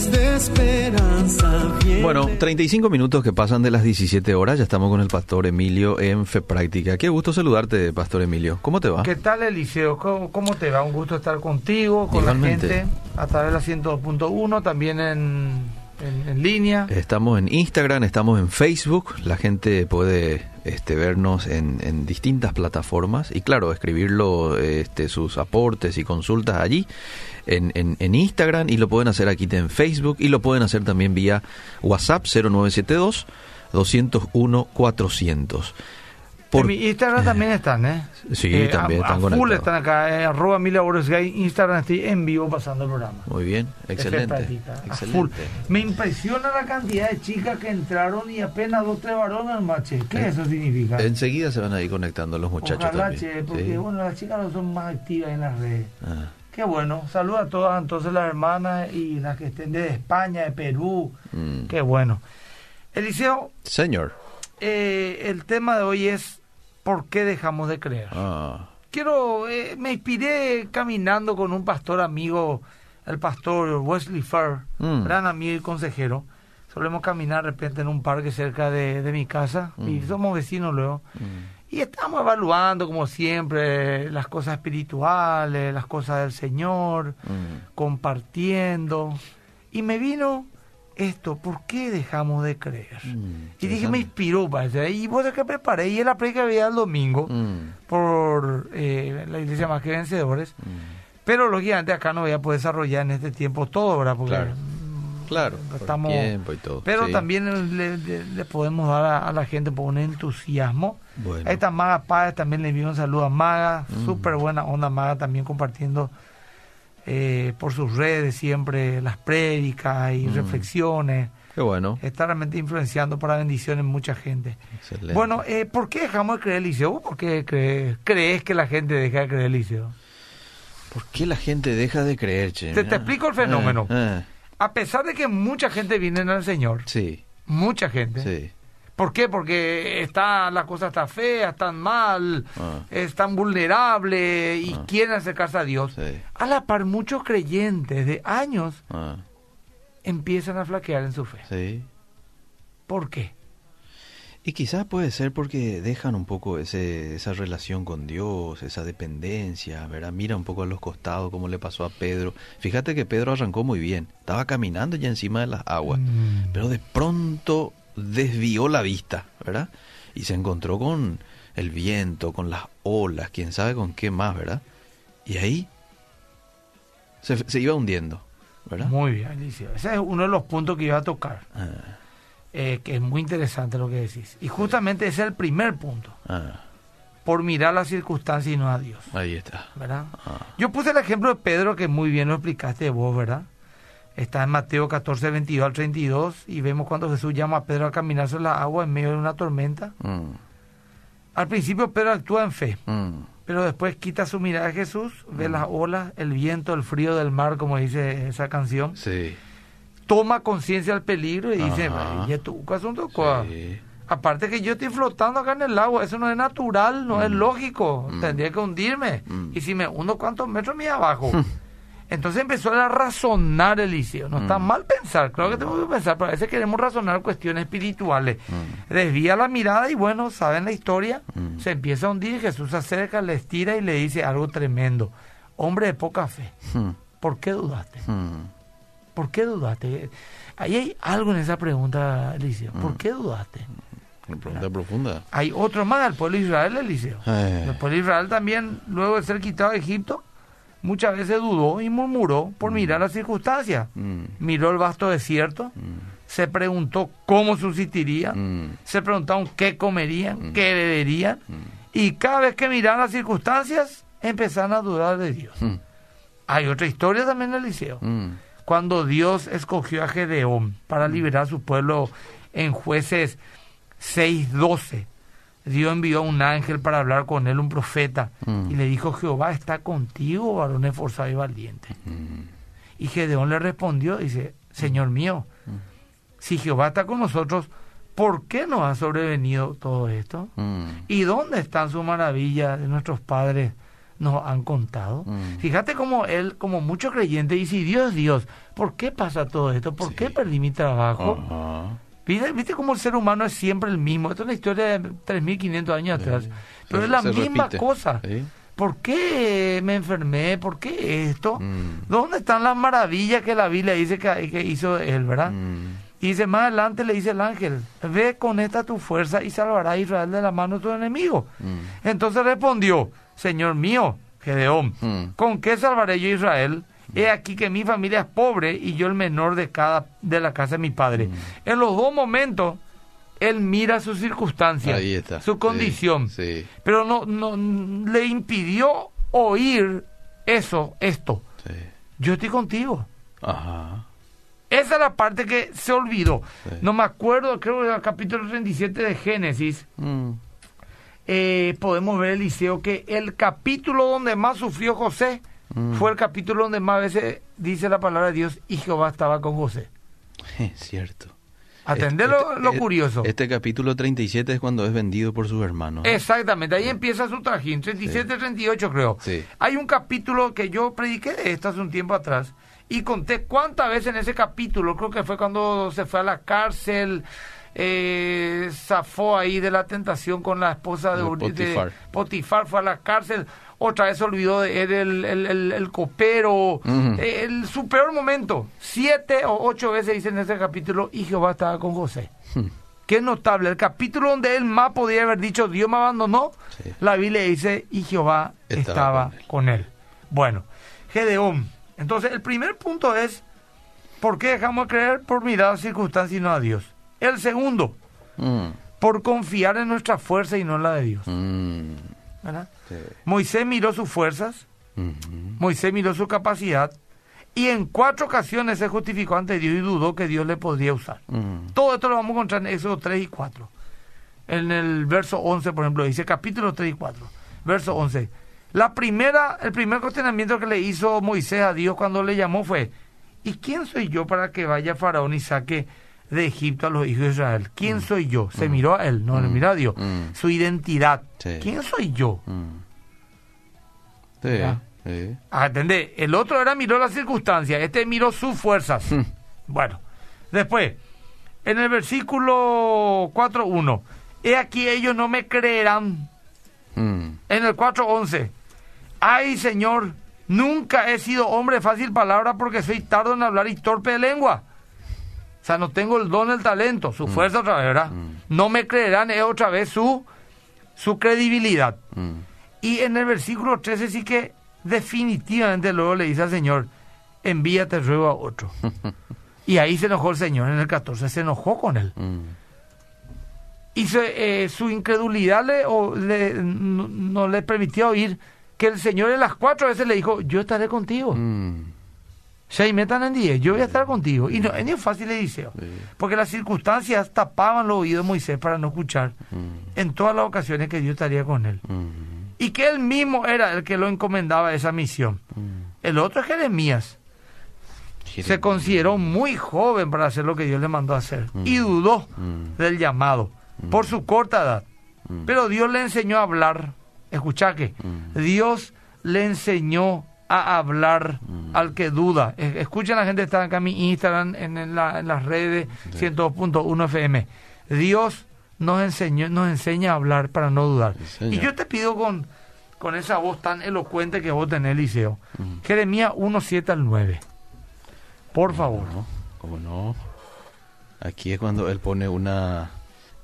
luces de esperanza. vienen. Bueno, 35 minutos que pasan de las 17 horas, ya estamos con el pastor Emilio en Fe Práctica. Qué gusto saludarte, pastor Emilio. ¿Cómo te va? ¿Qué tal, Eliseo? ¿Cómo, cómo te va? Un gusto estar contigo, con Igualmente. la gente, a través de la 102.1, también en, en, en línea. Estamos en Instagram, estamos en Facebook, la gente puede este, vernos en, en distintas plataformas y claro, escribirlo este, sus aportes y consultas allí en, en, en Instagram y lo pueden hacer aquí en Facebook y lo pueden hacer también vía WhatsApp 0972 201 400. Por- En mi Instagram también están, ¿eh? Sí, Eh, también a, están a full están acá, eh, arroba Gay, Instagram estoy en vivo pasando el programa. Muy bien, excelente. práctica, excelente. full. Me impresiona la cantidad de chicas que entraron y apenas dos, tres varones más, che. ¿Qué Eh, eso significa? Enseguida se van a ir conectando los muchachos Ojalá, también. che, porque Sí. bueno, las chicas no son más activas en las redes. Ah, Qué bueno. Saludos a todas entonces las hermanas y las que estén de España, de Perú. mm. Qué bueno. Eliseo, Señor. eh, el tema de hoy es ¿por qué dejamos de creer? Ah, Quiero, eh, me inspiré caminando con un pastor amigo, el pastor Wesley Farr, Mm. gran amigo y consejero. Solemos caminar de repente en un parque cerca de, de mi casa y Mm. somos vecinos luego. Y estamos evaluando, como siempre, las cosas espirituales, las cosas del Señor, Mm. compartiendo. Y me vino esto, ¿por qué dejamos de creer? Mm, Y dije, me inspiró, parece. Y vos de que preparé, y la predica que había el domingo Mm, por eh, la iglesia más que vencedores. Pero lógicamente acá no voy a poder desarrollar en este tiempo todo, ¿verdad? Porque Claro. Claro, por estamos... tiempo y todo. Pero sí. también le, le- le podemos dar a, a la gente por un entusiasmo. Bueno. A esta Maga Páez también le envío un saludo a Maga, Mm. súper buena onda Maga también compartiendo eh, por sus redes siempre las prédicas y Mm. reflexiones. Qué bueno. Está realmente influenciando para bendición en mucha gente. Excelente. Bueno, eh, ¿por qué dejamos de creer el liceo? ¿Vos ¿Por qué crees, crees que la gente deja de creer el liceo? ¿por qué la gente deja de creer, che? Te- explico el fenómeno. Eh, eh, A pesar de que mucha gente viene al Señor, sí, mucha gente. sí. ¿Por qué? Porque está, la cosa está fea, están mal, Ah. están vulnerables y Ah. quieren acercarse a Dios. Sí. A la par, muchos creyentes de años Ah, empiezan a flaquear en su fe. sí. ¿Por qué? Y quizás puede ser porque dejan un poco ese, esa relación con Dios, esa dependencia, ¿verdad? Mira un poco a los costados como le pasó a Pedro. Fíjate que Pedro arrancó muy bien, estaba caminando ya encima de las aguas, Mm. pero de pronto desvió la vista, ¿verdad? Y se encontró con el viento, con las olas, quién sabe con qué más, ¿verdad? Y ahí se, se iba hundiendo, ¿verdad? Muy bien, Alicia. Ese es uno de los puntos que iba a tocar, Ah, eh, que es muy interesante lo que decís. Y justamente ese es el primer punto, ah, por mirar las circunstancias y no a Dios. ahí está. ¿verdad? Ah, Yo puse el ejemplo de Pedro, que muy bien lo explicaste vos, ¿verdad? Está en Mateo 14, 22 al 32, y vemos cuando Jesús llama a Pedro a caminar sobre la agua en medio de una tormenta. mm, Al principio Pedro actúa en fe, mm, pero después quita su mirada a Jesús, ve Mm. las olas, el viento, el frío del mar, como dice esa canción, sí. Toma conciencia del peligro y dice. ¿y tu asunto cuál?". Sí. Aparte que yo estoy flotando acá en el agua, eso no es natural, no es Mm. lógico, Mm. tendría que hundirme. Mm. Y si me hundo, ¿cuántos metros me abajo? Entonces empezó a razonar Eliseo. No está mal pensar, claro que tenemos que pensar, pero a veces queremos razonar cuestiones espirituales. Desvía la mirada y bueno, saben la historia, se empieza a hundir, Jesús se acerca, le estira y le dice algo tremendo. Hombre de poca fe, Mm, ¿por qué dudaste? Mm, ¿Por qué dudaste? Ahí hay algo en esa pregunta, Eliseo. ¿Por Mm. qué dudaste? Una pregunta profunda. Hay otro más, el pueblo de Israel, Eliseo. Eh, El pueblo de Israel también, luego de ser quitado de Egipto, muchas veces dudó y murmuró por mirar las circunstancias. mm, Miró el vasto desierto, mm, se preguntó cómo subsistirían, mm, se preguntaron qué comerían, Mm. qué beberían, mm, y cada vez que miraban las circunstancias, empezaron a dudar de Dios. mm, Hay otra historia también, Eliseo. mm, Cuando Dios escogió a Gedeón para liberar a su pueblo en jueces 6.12, Dios envió a un ángel para hablar con él, un profeta, Mm. y le dijo, Jehová está contigo, varón esforzado y valiente. mm, Y Gedeón le respondió, dice, Señor mío, si Jehová está con nosotros, ¿por qué nos ha sobrevenido todo esto? mm, ¿Y dónde están sus maravillas de nuestros padres, nos han contado. Mm. Fíjate como él, como mucho creyente, dice, "Y Dios, Dios, ¿por qué pasa todo esto? ¿Por Sí. qué perdí mi trabajo? Ajá. ¿Viste, ¿Viste cómo el ser humano es siempre el mismo? Esto es una historia de 3.500 años atrás. Pero Se- es la misma repite. cosa. Sí. ¿Por qué me enfermé? ¿Por qué esto? Mm. ¿Dónde están las maravillas que la Biblia dice que, que hizo él, verdad? Mm. Y dice, más adelante le dice el ángel, ve con esta tu fuerza y salvará a Israel de la mano de tu enemigo. Mm. Entonces respondió, Señor mío, Gedeón, Mm. ¿con qué salvaré yo a Israel? He aquí que mi familia es pobre y yo el menor de cada de la casa de mi padre. Mm. En los dos momentos, él mira su circunstancia, su condición, Sí. pero no, no le impidió oír eso, esto. Sí. Yo estoy contigo. Ajá. Esa es la parte que se olvidó. No me acuerdo, creo que en el capítulo 37 de Génesis, Mm. Eh, podemos ver, Eliseo, que el capítulo donde más sufrió José Mm. fue el capítulo donde más veces dice la palabra de Dios y Jehová estaba con José. Cierto. Atendé Este- lo, lo este- curioso. Este capítulo 37 es cuando es vendido por sus hermanos. Exactamente, ahí empieza su trajín, 37, 38 creo. Sí. Hay un capítulo que yo prediqué de esto hace un tiempo atrás y conté cuántas veces en ese capítulo, creo que fue cuando se fue a la cárcel, eh, zafó ahí de la tentación con la esposa de, Potifar. Fue a la cárcel, otra vez olvidó de él, el, el, el- el copero, eh, el, su peor momento, siete o ocho veces dice en ese capítulo, y Jehová estaba con José. Hmm. Qué notable. El capítulo donde él más podía haber dicho Dios me abandonó, Sí. la Biblia dice y Jehová Estaba estaba, con él. con, él. Bueno, Gedeón. Entonces, el primer punto es, ¿por qué dejamos de creer por mirar circunstancias y no a Dios? El segundo, Mm. por confiar en nuestra fuerza y no en la de Dios. Mm. ¿verdad? Sí. Moisés miró sus fuerzas. Moisés miró su capacidad y en cuatro ocasiones se justificó ante Dios y dudó que Dios le podría usar. Mm. Todo esto lo vamos a encontrar en Éxodo 3 y 4. En el verso 11, por ejemplo, dice capítulo 3 y 4. Verso 11. La primera, el primer cuestionamiento que le hizo Moisés a Dios cuando le llamó fue, ¿y quién soy yo para que vaya Faraón y saque de Egipto a los hijos de Israel? ¿Quién soy yo? Se miró a él, no le Mm. miró a Dios. Mm. Su identidad. Sí. ¿Quién soy yo? Mm. Sí. Sí. Atendé, el otro era miró las circunstancias, este miró sus fuerzas. Mm. Bueno, después, en el versículo 4.1, he aquí ellos no me creerán. Mm. En el 4.11, ay Señor, nunca he sido hombre de fácil palabra porque soy tardo en hablar y torpe de lengua. Sea, no tengo el don, el talento, su fuerza otra vez, ¿verdad? No me creerán, es otra vez su, su credibilidad. Mm. Y en el versículo 13 sí que definitivamente luego le dice al Señor, envíate ruego a otro. y ahí se enojó el Señor en el 14, se enojó con él. Mm. Y se- eh, su incredulidad le, o le- no, no le permitió oír que el Señor en las cuatro veces le dijo, yo estaré contigo. Se metan en día, yo voy a estar contigo. Y no, es fácil le dice, porque las circunstancias tapaban los oídos de Moisés para no escuchar Mm. en todas las ocasiones que Dios estaría con él. Mm. Y que él mismo era el que lo encomendaba esa misión. Mm. El otro es Jeremías. Se consideró muy joven para hacer lo que Dios le mandó a hacer. Y dudó del llamado por su corta edad. Pero Dios le enseñó a hablar. Escucha que. Dios le enseñó a hablar Mm. al que duda. Es- Escuchen la gente que está acá en mi Instagram, en, en la- en las redes 102.1 FM. Dios nos enseñó, nos enseña a hablar para no dudar. Sí, señor. y yo te pido con, con esa voz tan elocuente que vos tenés, Liceo. Mm. Jeremías 1, 7 al 9. Por favor. ¿no? ¿Cómo no? Aquí es cuando él pone una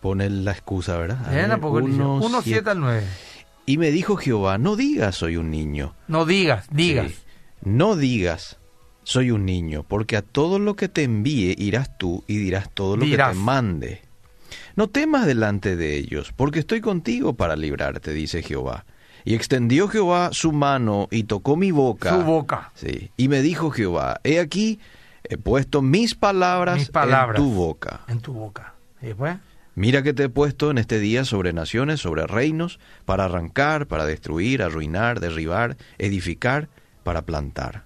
pone la excusa, ¿verdad? A Ven ver, a poco, Liceo. uno, 1, siete. 7 al 9. Y me dijo Jehová, no digas soy un niño. No digas, digas. Sí. No digas soy un niño, porque a todo lo que te envíe irás tú y dirás todo lo Dirás. que te mande. No temas delante de ellos, porque estoy contigo para librarte, dice Jehová. Y extendió Jehová su mano y tocó mi boca. Su boca. Sí. Y me dijo Jehová, he aquí, he puesto mis palabras, Mis palabras. en tu boca. En tu boca. ¿Y después? Mira que te he puesto en este día sobre naciones, sobre reinos, para arrancar, para destruir, arruinar, derribar, edificar, para plantar.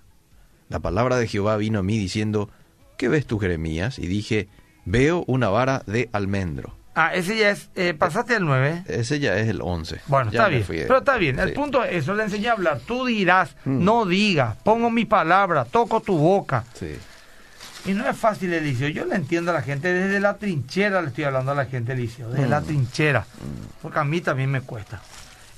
La palabra de Jehová vino a mí diciendo, ¿qué ves tú, Jeremías? Y dije, veo una vara de almendro. Ah, ese ya es. eh, pasaste al 9. Ese ya es el 11. Bueno, Ya está bien. de- Pero está bien. El sí. punto es eso. Le enseñé a hablar. Tú dirás, Mm. no digas. Pongo mi palabra, toco tu boca. Sí. Y no es fácil, Eliseo. Yo le entiendo a la gente. Desde la trinchera le estoy hablando a la gente, Eliseo. Desde Mm. la trinchera. Porque a mí también me cuesta.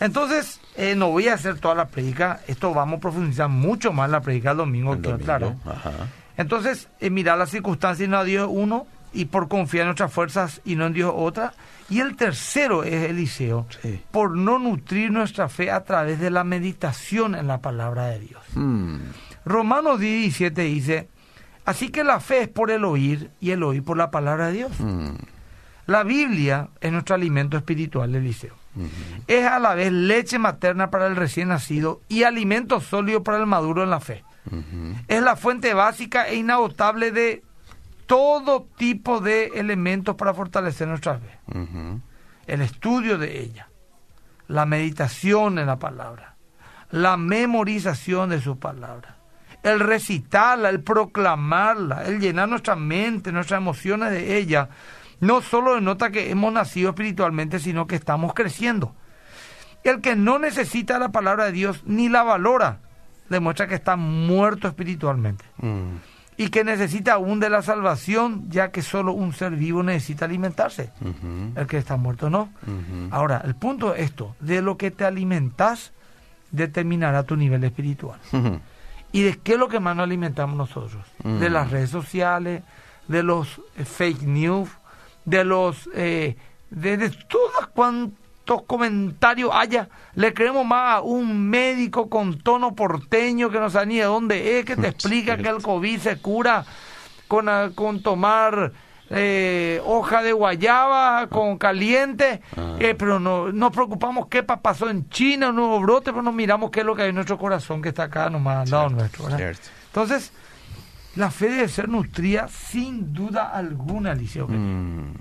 Entonces, eh, no voy a hacer toda la predica. Esto vamos a profundizar mucho más en la predica el domingo, El domingo. Ajá. Entonces, eh, mirar las circunstancias y no a Dios uno, y por confiar en nuestras fuerzas y no en Dios otra. Y el tercero es Eliseo, Sí. por no nutrir nuestra fe a través de la meditación en la palabra de Dios. Mm. Romanos 17 dice, así que la fe es por el oír y el oír por la palabra de Dios. Mm. La Biblia es nuestro alimento espiritual, Eliseo. Ujú. Es a la vez leche materna para el recién nacido y alimento sólido para el maduro en la fe. Ujú. Es la fuente básica e inagotable de todo tipo de elementos para fortalecer nuestra fe. Ujú. El estudio de ella, la meditación en la palabra, la memorización de su palabra, el recitarla, el proclamarla, el llenar nuestra mente, nuestras emociones de ella, no solo denota que hemos nacido espiritualmente, sino que estamos creciendo. El que no necesita la palabra de Dios ni la valora, demuestra que está muerto espiritualmente Mm. y que necesita aún de la salvación, ya que solo un ser vivo necesita alimentarse. El que está muerto no. Ahora, el punto es esto, de lo que te alimentas determinará tu nivel espiritual. ¿Y de qué es lo que más nos alimentamos nosotros? Mm. De las redes sociales, de los eh, fake news, de los... eh, de, de todos cuantos comentarios haya. Le creemos más a un médico con tono porteño que no sabe ni de dónde es, que te explica que el COVID se cura con, ah, con tomar eh, hoja de guayaba con caliente, Ah. eh, pero no nos preocupamos qué pa- pasó en China, un nuevo brote, pero no miramos qué es lo que hay en nuestro corazón que está acá nomás al lado Cierto, nuestro. Entonces, la fe debe ser nutrida sin duda alguna, Liceo. Mm.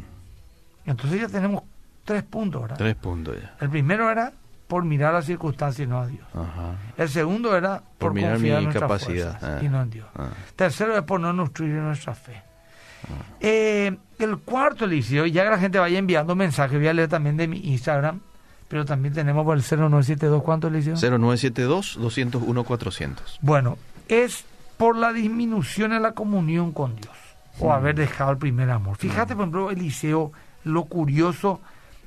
Entonces ya tenemos tres puntos, ¿verdad? Tres puntos ya. El primero era por mirar las circunstancias y no a Dios. Ajá. El segundo era por, Por mirar confiar mi capacidad, ah. y no en Dios. Ah. Tercero es por no nutrir nuestra fe. Eh, el cuarto, Eliseo, y ya que la gente vaya enviando mensajes, voy a leer también de mi Instagram, pero también tenemos por el 0972, ¿cuánto, Eliseo? 0972-201-400. Bueno, es por la disminución en la comunión con Dios o haber dejado el primer amor. Fíjate, por ejemplo, Eliseo, lo curioso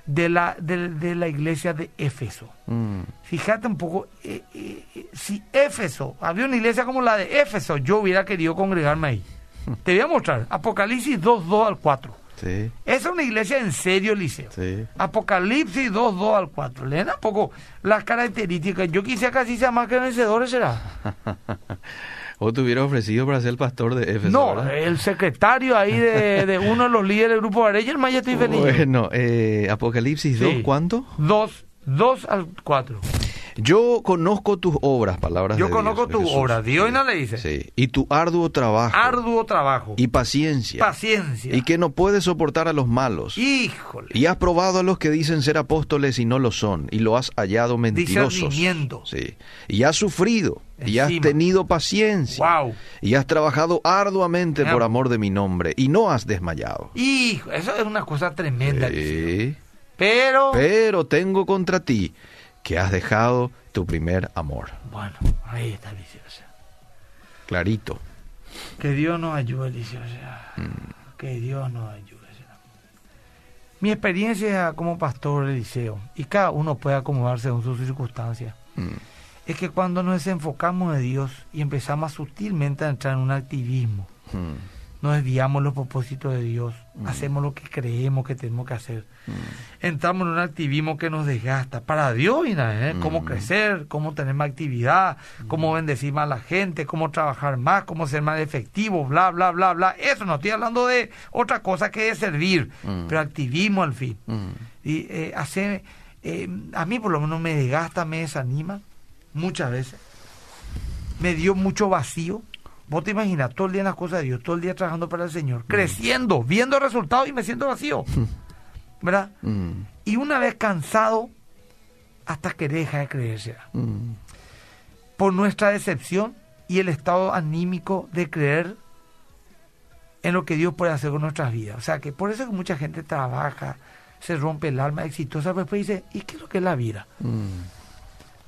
de la, de, de la iglesia de Éfeso. Mm. Fíjate un poco, eh, eh, eh, si Éfeso, había una iglesia como la de Éfeso, yo hubiera querido congregarme ahí. Te voy a mostrar, Apocalipsis 2, 2 al 4. Sí, Esa es una iglesia en serio, Eliseo. sí. Apocalipsis 2, 2 al 4. Leen un poco las características. Yo quisiera que así sea más que vencedores, ¿será? ¿O te hubiera ofrecido para ser el pastor de Éfeso? No, ¿verdad? el secretario ahí de, de uno de los líderes del grupo de Arella, el ya estoy feliz. Bueno, eh, Apocalipsis 2, Sí. ¿cuánto? 2, 2 al 4. Yo conozco tus obras, palabras Yo de conozco Dios, tu Jesús. obra. Dios no le dice. Sí, y tu arduo trabajo. Arduo trabajo. Y paciencia. paciencia. Y que no puedes soportar a los malos. Híjole. Y has probado a los que dicen ser apóstoles y no lo son, y lo has hallado mentirosos. Sí. Y has sufrido, y has tenido paciencia. Wow. Y has trabajado arduamente por amor de mi nombre, y no has desmayado. Hijo, eso es una cosa tremenda. Sí. Pero, Pero tengo contra ti que has dejado tu primer amor. bueno, ahí está Eliseo. Clarito. Que Dios nos ayude, Eliseo. Mm. Que Dios nos ayude. Mi experiencia como pastor Eliseo, y cada uno puede acomodarse según sus circunstancias, Mm. es que cuando nos desenfocamos de Dios y empezamos sutilmente a entrar en un activismo, Mm. Nos desviamos los propósitos de Dios, Mm. hacemos lo que creemos que tenemos que hacer, Mm. entramos en un activismo que nos desgasta. Para Dios, mira, ¿eh? cómo Mm. crecer, cómo tener más actividad, cómo bendecir más a la gente, cómo trabajar más, cómo ser más efectivo, bla, bla, bla, bla. Eso no estoy hablando de otra cosa que de servir, pero activismo al fin. Y eh, hacer, eh, a mí por lo menos me desgasta, me desanima, muchas veces. Me dio mucho vacío. Vos te imaginas, todo el día en las cosas de Dios, todo el día trabajando para el Señor, creciendo, viendo resultados y me siento vacío. ¿Verdad? Mm. Y una vez cansado, hasta que deja de creerse. Mm. Por nuestra decepción y el estado anímico de creer en lo que Dios puede hacer con nuestras vidas. O sea, que por eso que mucha gente trabaja, se rompe el alma exitosa, pero después dice, ¿y qué es lo que es la vida? Mm.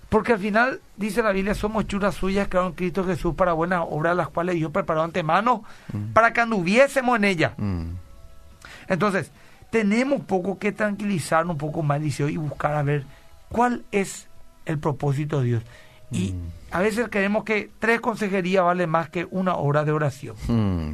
Porque al final, dice la Biblia, somos churas suyas, crearon en Cristo Jesús para buenas obras, las cuales Dios preparó antemano Mm. para que anduviésemos en ella. Mm. Entonces, tenemos poco que tranquilizarnos un poco más, Liceo, y buscar a ver cuál es el propósito de Dios. Y Mm. a veces creemos que tres consejerías vale más que una hora de oración.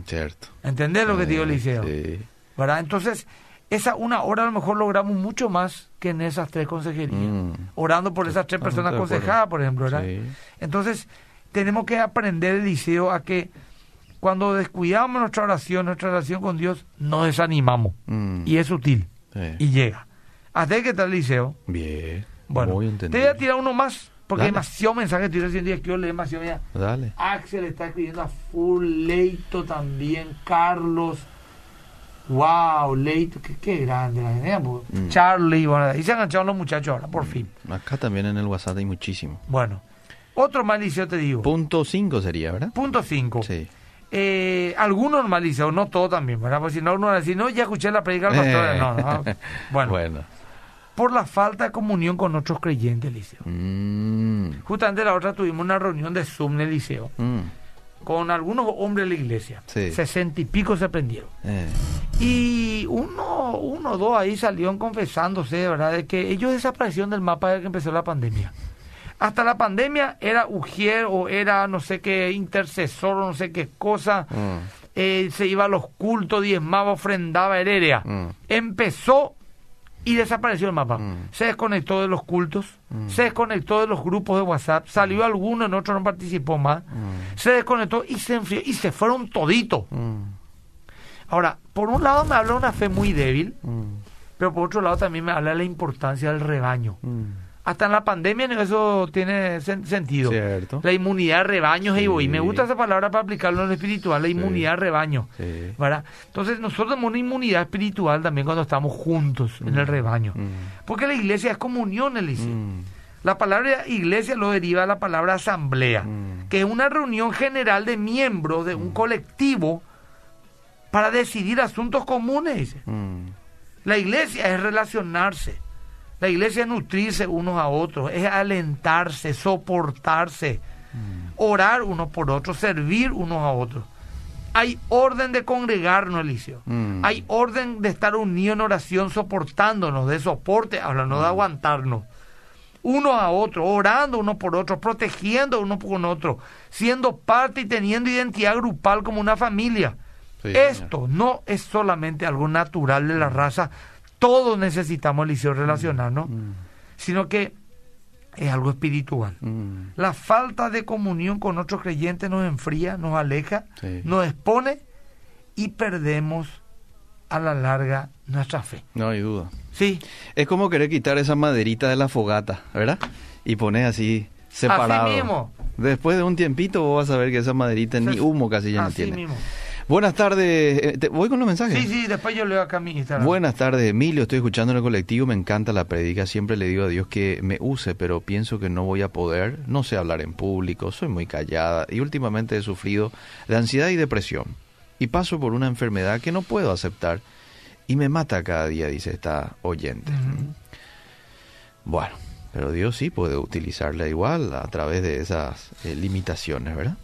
Cierto. ¿Entendés lo que digo, Eh, Liceo? Sí. ¿Verdad? Entonces, esa una hora a lo mejor logramos mucho más que en esas tres consejerías. Mm. Orando por esas tres personas aconsejadas, por ejemplo, ¿verdad? Sí. Entonces, tenemos que aprender, Eliseo, a que cuando descuidamos nuestra oración, nuestra relación con Dios, nos desanimamos. Mm. Y es sutil. Sí. Y llega. ¿Hasta ahí qué tal, Eliseo? Bien. Bueno, te voy a tirar uno más, porque hay demasiado mensaje que estoy recibiendo y quiero leer demasiado. Mira, Dale. Axel está escribiendo a full, Leito también, Carlos. Wow, Leito, qué, qué grande la pues. Mm. Charlie, bueno, ahí se engancharon los muchachos ahora, por fin. Acá también en el WhatsApp hay muchísimo. Bueno, otro mal liceo te digo. Punto 5 sería, ¿verdad? Punto 5. Sí. Eh, algunos mal liceo, no todo también, ¿verdad? Porque si no, uno va a decir, no, ya escuché la predica del pastor. Eh. No, no. Bueno, Bueno. por la falta de comunión con otros creyentes, liceo. Mm. Justamente la otra tuvimos una reunión de Zoom en el liceo Mm. Con algunos hombres de la iglesia. Sí. Sesenta y pico se prendieron. Eh. Y uno, uno o dos ahí salieron confesándose, ¿verdad? De que ellos desaparecieron del mapa desde que empezó la pandemia. Hasta la pandemia era ujier o era no sé qué intercesor o no sé qué cosa. Mm. Eh, se iba a los cultos, diezmaba, ofrendaba, heredia. Mm. Empezó y desapareció el mapa. Mm. Se desconectó de los cultos, Mm. se desconectó de los grupos de WhatsApp, salió alguno, en otro no participó más, Mm. se desconectó y se enfrió y se fueron toditos. Mm. Ahora, por un lado me habla una fe muy débil, Mm. pero por otro lado también me habla de la importancia del rebaño. Mm. Hasta en la pandemia eso tiene sen- sentido. Cierto. La inmunidad de rebaños, Sí. y me gusta esa palabra para aplicarlo en lo espiritual, la inmunidad de rebaño. Sí. ¿verdad? Entonces nosotros tenemos una inmunidad espiritual también cuando estamos juntos en el rebaño. Mm. Porque la iglesia es comunión, Eliseo. Mm. La palabra iglesia lo deriva de la palabra asamblea, Mm. que es una reunión general de miembros de un colectivo para decidir asuntos comunes. Mm. La iglesia es relacionarse. La iglesia es nutrirse unos a otros, es alentarse, soportarse, orar unos por otros, servir unos a otros. Hay orden de congregarnos, Eliseo. Mm. Hay orden de estar unidos en oración, soportándonos, de soporte, hablando de aguantarnos. Unos a otros, orando unos por otros, protegiendo unos por otros, siendo parte y teniendo identidad grupal como una familia. Sí, Esto no es solamente algo natural de la raza, todos necesitamos, Eliseo, relacionarnos, Mm. sino que es algo espiritual. Mm. La falta de comunión con otros creyentes nos enfría, nos aleja, Sí. nos expone y perdemos a la larga nuestra fe. No hay duda. Sí, Es como querer quitar esa maderita de la fogata, ¿verdad? Y poner así separado. Así mismo. Después de un tiempito vos vas a ver que esa maderita ni humo casi ya no tiene. mismo. Buenas tardes. eh, te- ¿Voy con los mensajes? Sí, sí, después yo leo acá mi Instagram. Buenas tardes, Emilio. Estoy escuchando en el colectivo. Me encanta la predica. Siempre le digo a Dios que me use, pero pienso que no voy a poder. No sé hablar en público. Soy muy callada y últimamente he sufrido de ansiedad y depresión. Y paso por una enfermedad que no puedo aceptar y me mata cada día, dice esta oyente. Bueno, pero Dios sí puede utilizarla igual a través de esas eh, limitaciones, ¿verdad?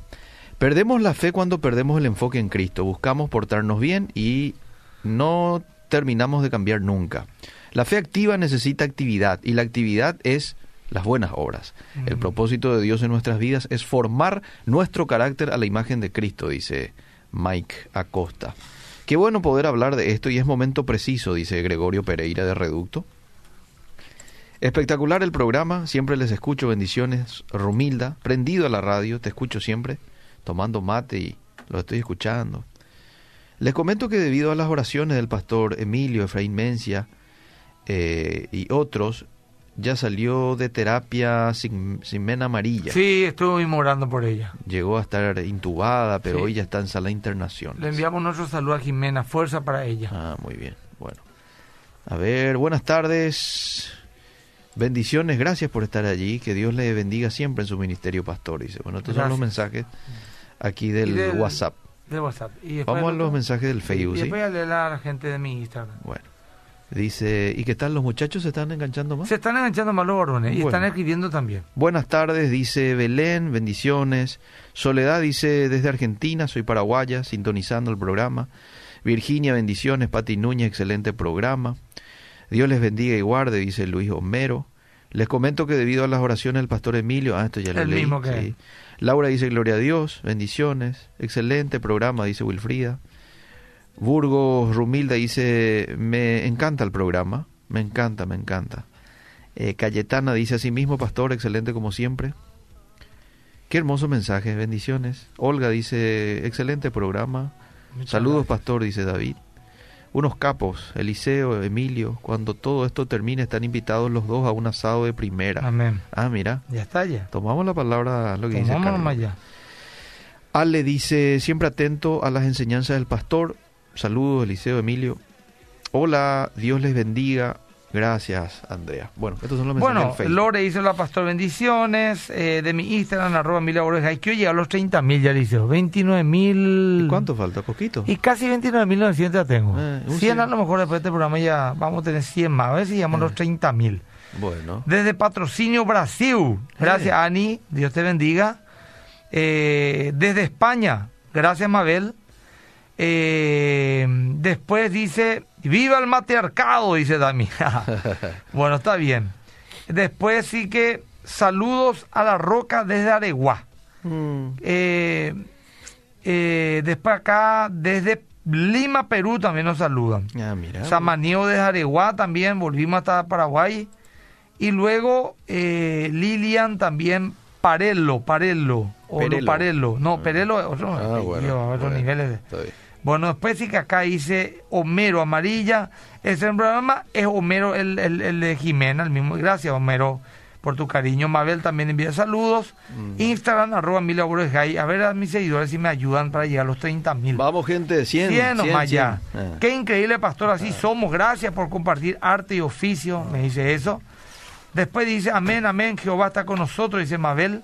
Perdemos la fe cuando perdemos el enfoque en Cristo, buscamos portarnos bien y no terminamos de cambiar nunca. La fe activa necesita actividad y la actividad es las buenas obras. El propósito de Dios en nuestras vidas es formar nuestro carácter a la imagen de Cristo, dice Mike Acosta. Qué bueno poder hablar de esto y es momento preciso, dice Gregorio Pereira de Reducto. Espectacular el programa, siempre les escucho, bendiciones, Rumilda, prendido a la radio, te escucho siempre, tomando mate y lo estoy escuchando. Les comento que debido a las oraciones del pastor Emilio Efraín Mencia eh, y otros, ya salió de terapia sin, sin mena amarilla. Sí, estuve morando por ella. Llegó a estar intubada, pero Sí. hoy ya está en sala de internación. Le enviamos nuestro saludo a Jimena, fuerza para ella. Ah, muy bien. Bueno. A ver, buenas tardes. Bendiciones, gracias por estar allí. Que Dios le bendiga siempre en su ministerio, pastor. Dice, bueno, estos son los mensajes aquí del, Y del- WhatsApp. del WhatsApp. Y después Vamos a los mensajes del Y Facebook, ¿sí? después a leer a la gente de mi Instagram. Bueno. Dice, ¿y qué tal los muchachos se están enganchando más? Se están enganchando más los varones y están escribiendo también. Buenas tardes, dice Belén, bendiciones. Soledad dice, desde Argentina, soy paraguaya, sintonizando el programa. Virginia, bendiciones. Pati Núñez, excelente programa. Dios les bendiga y guarde, dice Luis Homero. Les comento que debido a las oraciones del pastor Emilio, ah, esto ya lo El leí. mismo que- sí. Laura dice, gloria a Dios, bendiciones. Excelente programa, dice Wilfrida. Burgos Rumilda dice, me encanta el programa, me encanta, me encanta. Eh, Cayetana dice así mismo, pastor, excelente como siempre. Qué hermoso mensaje, bendiciones. Olga dice, excelente programa. Muchas Saludos, gracias. pastor, dice David. Unos capos, Eliseo, Emilio, cuando todo esto termine están invitados los dos a un asado de primera. Amén. Ah, mira, Ya está ya. tomamos la palabra, lo que dice Tomamos nomás ya. Ale dice, siempre atento a las enseñanzas del pastor. Saludos, Eliseo, Emilio. Hola, Dios les bendiga. Gracias, Andrea. Bueno, estos son los mensajes Bueno, del. Lore hizo la pastor bendiciones eh, de mi Instagram, arroba Emilia Oreja. Y quiero llegar a los 30 mil, ya le hice. 29 mil. ¿Y cuánto falta? ¿Poquito? Y casi 29.900 ya tengo. Eh, un 100 a lo mejor después de este programa ya vamos a tener 100 más. A ver si llegamos a los Eh. 30 mil. Bueno. Desde Patrocinio Brasil. Gracias, Eh. Ani. Dios te bendiga. Eh, desde España. Gracias, Mabel. Eh, después dice, viva el matriarcado, dice Dami. bueno, está bien. Después sí que saludos a la roca desde Areguá. Mm, Eh, eh, después acá, desde Lima, Perú, también nos saludan. ah, mira. Samaniego de Areguá también, volvimos hasta Paraguay. Y luego eh, Lilian también, Parello, Parello, o Perelo. no Parello, no, Ah. Perello es otro, Ah, bueno, otros bueno, niveles. de-. Bueno, después sí que acá dice Homero Amarilla. Ese programa es Homero, el, el, el de Jimena, el mismo. Gracias, Homero, por tu cariño. Mabel también envía saludos. Mm. Instagram, arroba Borges. A ver a mis seguidores si me ayudan para llegar a los 30 mil. Vamos, gente, 100. 100 nomás 100, ya. 100. Ah. Qué increíble, pastor. Así somos. Gracias por compartir arte y oficio. Me dice eso. Después dice, amén, amén. Jehová está con nosotros, dice Mabel.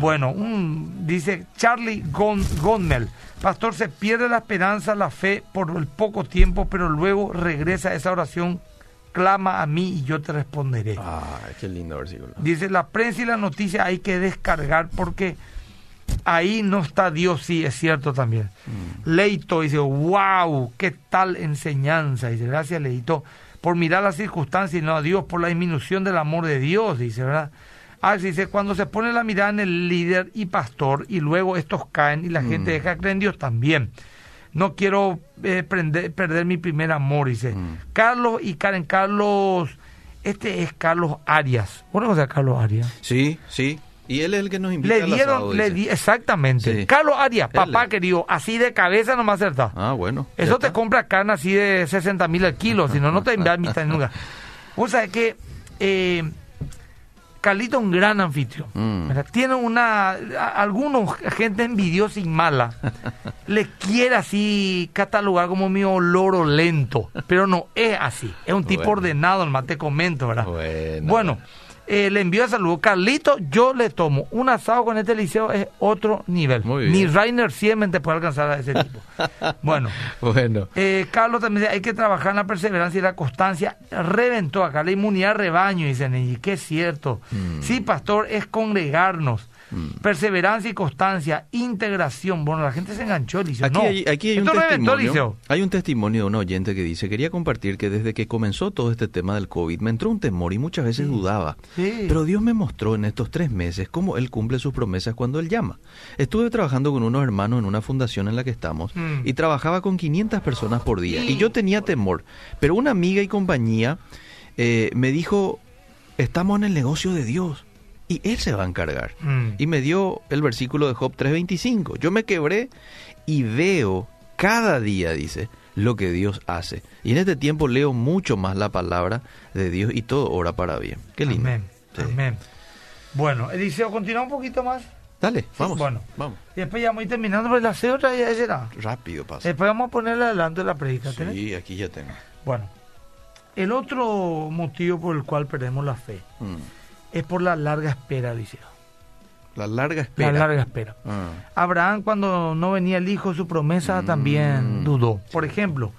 Bueno, un, dice Charlie Gon, Gonmel. Pastor, se pierde la esperanza, la fe por el poco tiempo, pero luego regresa esa oración. Clama a mí y yo te responderé. Ah, qué lindo versículo. Dice, la prensa y la noticia hay que descargar porque ahí no está Dios, sí, es cierto también. Leito dice, wow, qué tal enseñanza. Dice, gracias Leito por mirar las circunstancias y no a Dios, por la disminución del amor de Dios, dice, ¿verdad? Ah, dice, cuando se pone la mirada en el líder y pastor y luego estos caen y la gente deja de creer en Dios también. No quiero eh, prender- perder mi primer amor, dice. Mm. Carlos y Karen, Carlos, este es Carlos Arias. ¿Vos a Carlos Arias? Sí, sí. Y él es el que nos invita Le al dieron, asado, le di, exactamente. Sí. Carlos Arias, papá es. querido, así de cabeza no me acerta. Ah, bueno. Eso te está. compra carne así de 60 mil al kilo, si no, no te mitad nunca. Vos sabés que eh, Carlito es un gran anfitrión. Mm. Tiene una. a- algunos, gente envidiosa y mala, le quiere así catalogar como mi oloro lento, pero no es así. Es un tipo Bueno. ordenado, nomás te comento, ¿verdad? Bueno. Bueno, eh, le envío saludo. Carlito, yo le tomo un asado con este liceo, es otro nivel. Muy Ni bien. Rainer Siemens puede alcanzar a ese tipo. bueno. Bueno. Eh, Carlos también dice, hay que trabajar en la perseverancia y la constancia. Reventó acá la inmunidad rebaño, dicen, y que es cierto. Mm. Sí, pastor, es congregarnos. Mm. Perseverancia y constancia, integración. Bueno, la gente se enganchó, Liceo. Aquí, no, hay, aquí hay un testimonio. Hay un testimonio de un oyente que dice, quería compartir que desde que comenzó todo este tema del COVID me entró un temor y muchas veces dudaba. Sí. Pero Dios me mostró en estos tres meses cómo Él cumple sus promesas cuando Él llama. Estuve trabajando con unos hermanos en una fundación en la que estamos Mm. y trabajaba con 500 personas por día. Sí. Y yo tenía temor. Pero una amiga y compañía eh, me dijo, estamos en el negocio de Dios y Él se va a encargar. Mm. Y me dio el versículo de Job 3:25. Yo me quebré y veo cada día, dice, lo que Dios hace. Y en este tiempo leo mucho más la palabra de Dios y todo ora para bien. Qué lindo. Amén. Sí. Amén. Bueno, Eliseo, continúa un poquito más. Dale, vamos. bueno. Vamos. Y después ya voy terminando, pero la hace otra ya será. Rápido pasa. Después vamos a ponerle adelante la predica. ¿tenés? Sí, aquí ya tengo. Bueno, el otro motivo por el cual perdemos la fe Mm. es por la larga espera, Liceo. La larga espera. La larga espera. Ah. Abraham cuando no venía el hijo, su promesa Mm. también dudó. Por ejemplo,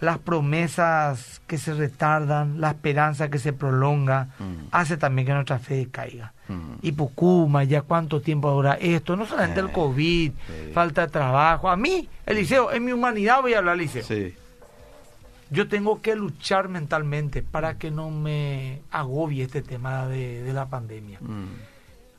las promesas que se retardan, la esperanza que se prolonga, Mm. hace también que nuestra fe caiga. Mm. Y Pucuma, ya cuánto tiempo dura esto, no solamente el Eh, COVID, sí. falta de trabajo. A mí, Eliseo, en mi humanidad voy a hablar, Eliseo. Sí. Yo tengo que luchar mentalmente para que no me agobie este tema de, de la pandemia. Mm.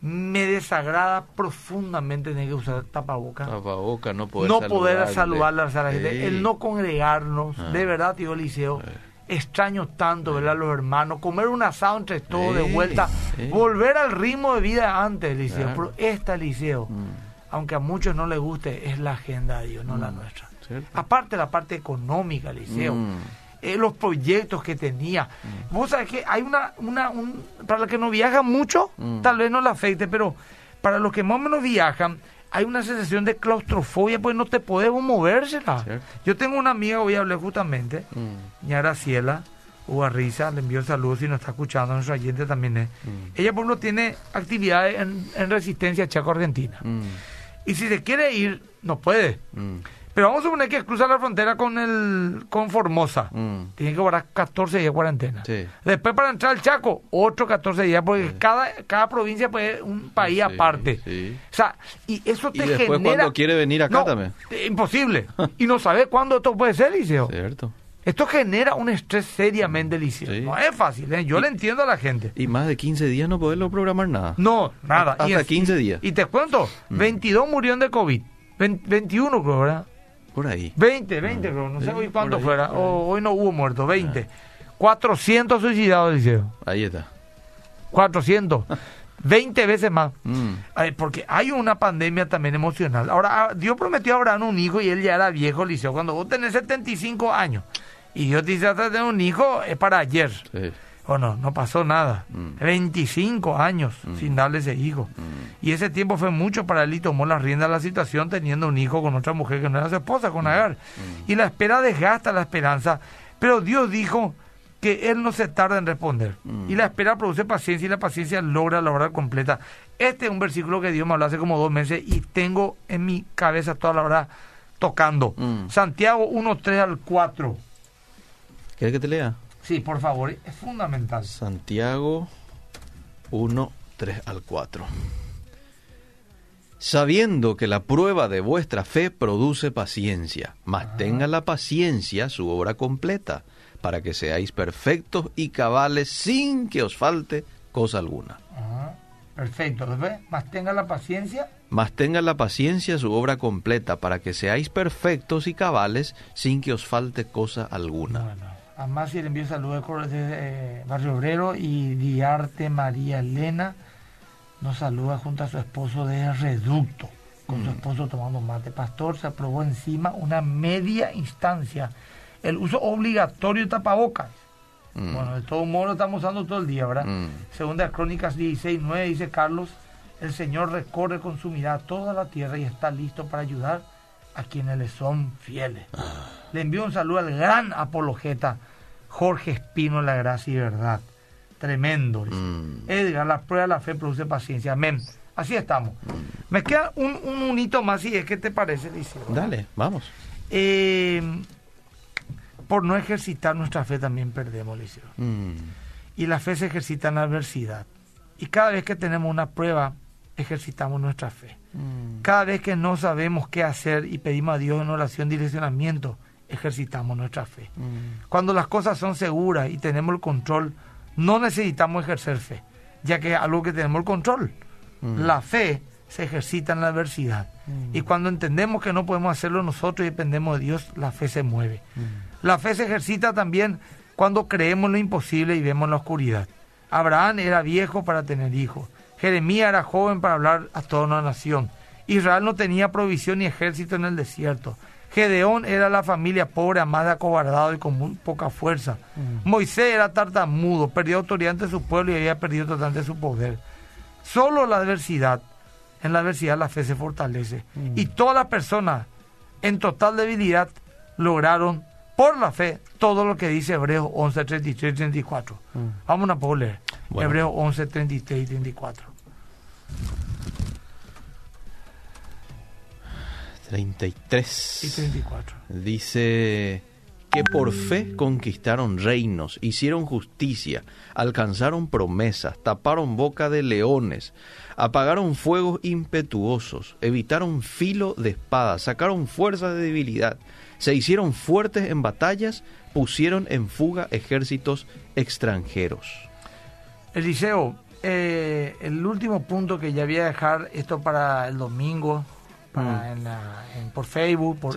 Me desagrada profundamente tener que usar tapabocas. Tapaboca, no poder no poder saludarle. a la gente, el no congregarnos, Ah. de verdad, tío Eliseo, extraño tanto ver a los hermanos, comer un asado entre todos de vuelta, volver al ritmo de vida antes, Eliseo, Claro. pero esta Eliseo, Mm. aunque a muchos no les guste, es la agenda de Dios, no la Mm. nuestra. ¿Cierto? Aparte la parte económica, Eliseo, Mm. Eh, los proyectos que tenía. Vos sabés que hay una, una un- para los que no viajan mucho, Mm. tal vez no le afecte, pero para los que más o menos viajan, hay una sensación de claustrofobia, pues no te podemos movérsela. Cierto. Yo tengo una amiga, hoy hablé justamente, Mm. ña Graciela Ugarriza, le envío saludos si nos está escuchando, nuestro oyente también es. Mm. Ella, por ejemplo, tiene actividades en, en resistencia Chaco-Argentina. Mm. Y si se quiere ir, no puede. Mm. Pero vamos a suponer que cruza la frontera con el con Formosa. Mm. Tiene que guardar 14 días de cuarentena. Sí. Después para entrar al Chaco, otro 14 días, porque cada, cada provincia pues, es un país Sí, aparte. sí. O sea, y eso Y te después genera... cuando quiere venir acá No, también. Imposible. y no sabe cuándo esto puede ser, Liceo. ¿Cierto? Esto genera un estrés seriamente, Liceo. Sí. No es fácil, ¿eh? Yo le entiendo a la gente. Y más de 15 días no poderlo programar nada. No, nada. Hasta Y en- 15 días. Mm. Y te cuento, 22 murieron de COVID. Vein- 21 creo, ¿verdad? Por ahí. 20, 20 creo, no sé hoy cuánto ahí, fuera. por ahí. O- hoy no hubo muertos, 20. 400 suicidados, Liceo. Ahí está. 400. 20 veces más. Mm. Ay, porque hay una pandemia también emocional. Ahora, ah, Dios prometió a Abraham un hijo y él ya era viejo, Liceo. Cuando vos tenés 75 años y Dios te dice "Vas a tener un hijo, es para ayer. Sí. O no, no pasó nada. Mm. 25 años sin darle ese hijo. Mm. Y ese tiempo fue mucho para él y tomó las riendas de la situación teniendo un hijo con otra mujer que no era su esposa, con Agar. Y la espera desgasta la esperanza. Pero Dios dijo que Él no se tarda en responder. Mm. Y la espera produce paciencia y la paciencia logra la hora completa. Este es un versículo que Dios me habló hace como dos meses y tengo en mi cabeza toda la hora tocando. Mm. Santiago 1, 3 al 4. ¿Quieres que te lea? Sí, por favor, es fundamental. Santiago 1, 3 al 4. Sabiendo que la prueba de vuestra fe produce paciencia, mas tenga la paciencia su obra completa, para que seáis perfectos y cabales sin que os falte cosa alguna. Perfecto, ¿lo ves? Más tenga la paciencia. Mas tenga la paciencia su obra completa, para que seáis perfectos y cabales sin que os falte cosa alguna. Bueno, a Masi le envío saludos de, de, eh, Barrio Obrero y Diarte María Elena nos saluda junto a su esposo de Reducto, con su esposo tomando mate. Pastor, se aprobó encima una media instancia el uso obligatorio de tapabocas. Mm. Bueno, de todo modo lo estamos usando todo el día, ¿verdad? Mm. Segunda Crónicas 16, 9 dice Carlos, el Señor recorre con su mirada toda la tierra y está listo para ayudar a quienes le son fieles. Le envío un saludo al gran apologeta Jorge Espino, la gracia y verdad. Tremendo. Mm. Edgar, la prueba de la fe produce paciencia. Amén. Así estamos. Me queda un, un unito más y es que te parece, dice. Dale, vamos. Eh, por no ejercitar nuestra fe también perdemos, Liceo. Mm. Y la fe se ejercita en la adversidad. Y cada vez que tenemos una prueba, ejercitamos nuestra fe. Mm. Cada vez que no sabemos qué hacer y pedimos a Dios en oración direccionamiento, ejercitamos nuestra fe. Mm. Cuando las cosas son seguras y tenemos el control, no necesitamos ejercer fe, ya que es algo que tenemos el control. Mm. La fe se ejercita en la adversidad. Mm. Y cuando entendemos que no podemos hacerlo nosotros y dependemos de Dios, la fe se mueve. Mm. La fe se ejercita también cuando creemos lo imposible y vemos la oscuridad. Abraham era viejo para tener hijos. Jeremías era joven para hablar a toda una nación. Israel no tenía provisión ni ejército en el desierto. Gedeón era la familia pobre, amada, acobardado y con muy poca fuerza. Moisés era tartamudo, perdió autoridad ante su pueblo y había perdido totalmente su poder. Solo la adversidad, en la adversidad la fe se fortalece. Y todas las personas en total debilidad lograron por la fe todo lo que dice Hebreos 11, 33 y 34. Vamos a poder leer. Bueno. Hebreos 11, 33 y 34. 33. y 34. Dice que por fe conquistaron reinos, hicieron justicia, alcanzaron promesas, taparon boca de leones, apagaron fuegos impetuosos, evitaron filo de espada, sacaron fuerza de debilidad, se hicieron fuertes en batallas, pusieron en fuga ejércitos extranjeros. Eliseo, eh, el último punto que ya voy a dejar esto para el domingo, para en la- en- por Facebook, por